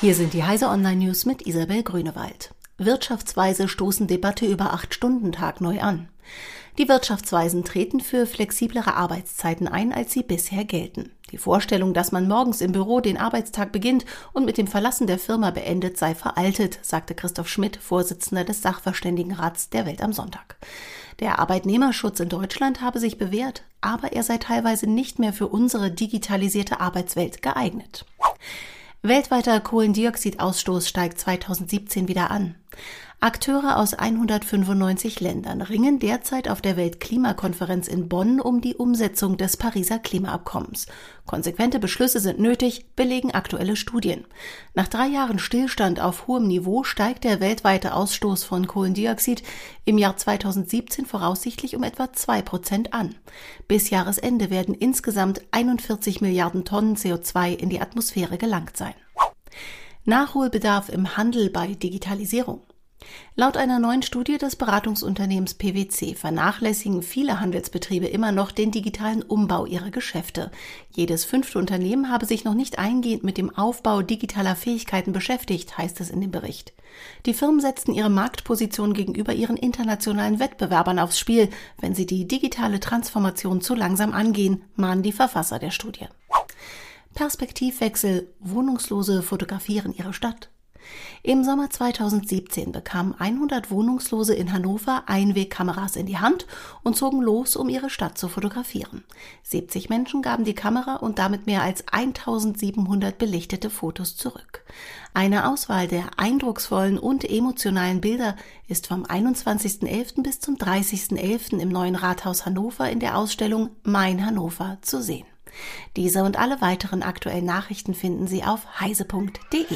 Hier sind die Heise Online News mit Isabel Grünewald. Wirtschaftsweise stoßen Debatte über Acht-Stunden-Tag neu an. Die Wirtschaftsweisen treten für flexiblere Arbeitszeiten ein, als sie bisher gelten. Die Vorstellung, dass man morgens im Büro den Arbeitstag beginnt und mit dem Verlassen der Firma beendet, sei veraltet, sagte Christoph Schmidt, Vorsitzender des Sachverständigenrats der Welt am Sonntag. Der Arbeitnehmerschutz in Deutschland habe sich bewährt, aber er sei teilweise nicht mehr für unsere digitalisierte Arbeitswelt geeignet. Weltweiter Kohlendioxidausstoß steigt 2017 wieder an. Akteure aus 195 Ländern ringen derzeit auf der Weltklimakonferenz in Bonn um die Umsetzung des Pariser Klimaabkommens. Konsequente Beschlüsse sind nötig, belegen aktuelle Studien. Nach drei Jahren Stillstand auf hohem Niveau steigt der weltweite Ausstoß von Kohlendioxid im Jahr 2017 voraussichtlich um etwa zwei Prozent an. Bis Jahresende werden insgesamt 41 Milliarden Tonnen CO2 in die Atmosphäre gelangt sein. Nachholbedarf im Handel bei Digitalisierung. Laut einer neuen Studie des Beratungsunternehmens PwC vernachlässigen viele Handelsbetriebe immer noch den digitalen Umbau ihrer Geschäfte. Jedes fünfte Unternehmen habe sich noch nicht eingehend mit dem Aufbau digitaler Fähigkeiten beschäftigt, heißt es in dem Bericht. Die Firmen setzten ihre Marktposition gegenüber ihren internationalen Wettbewerbern aufs Spiel, wenn sie die digitale Transformation zu langsam angehen, mahnen die Verfasser der Studie. Perspektivwechsel, Wohnungslose fotografieren ihre Stadt. Im Sommer 2017 bekamen 100 Wohnungslose in Hannover Einwegkameras in die Hand und zogen los, um ihre Stadt zu fotografieren. 70 Menschen gaben die Kamera und damit mehr als 1700 belichtete Fotos zurück. Eine Auswahl der eindrucksvollen und emotionalen Bilder ist vom 21.11. bis zum 30.11. im neuen Rathaus Hannover in der Ausstellung Mein Hannover zu sehen. Diese und alle weiteren aktuellen Nachrichten finden Sie auf heise.de.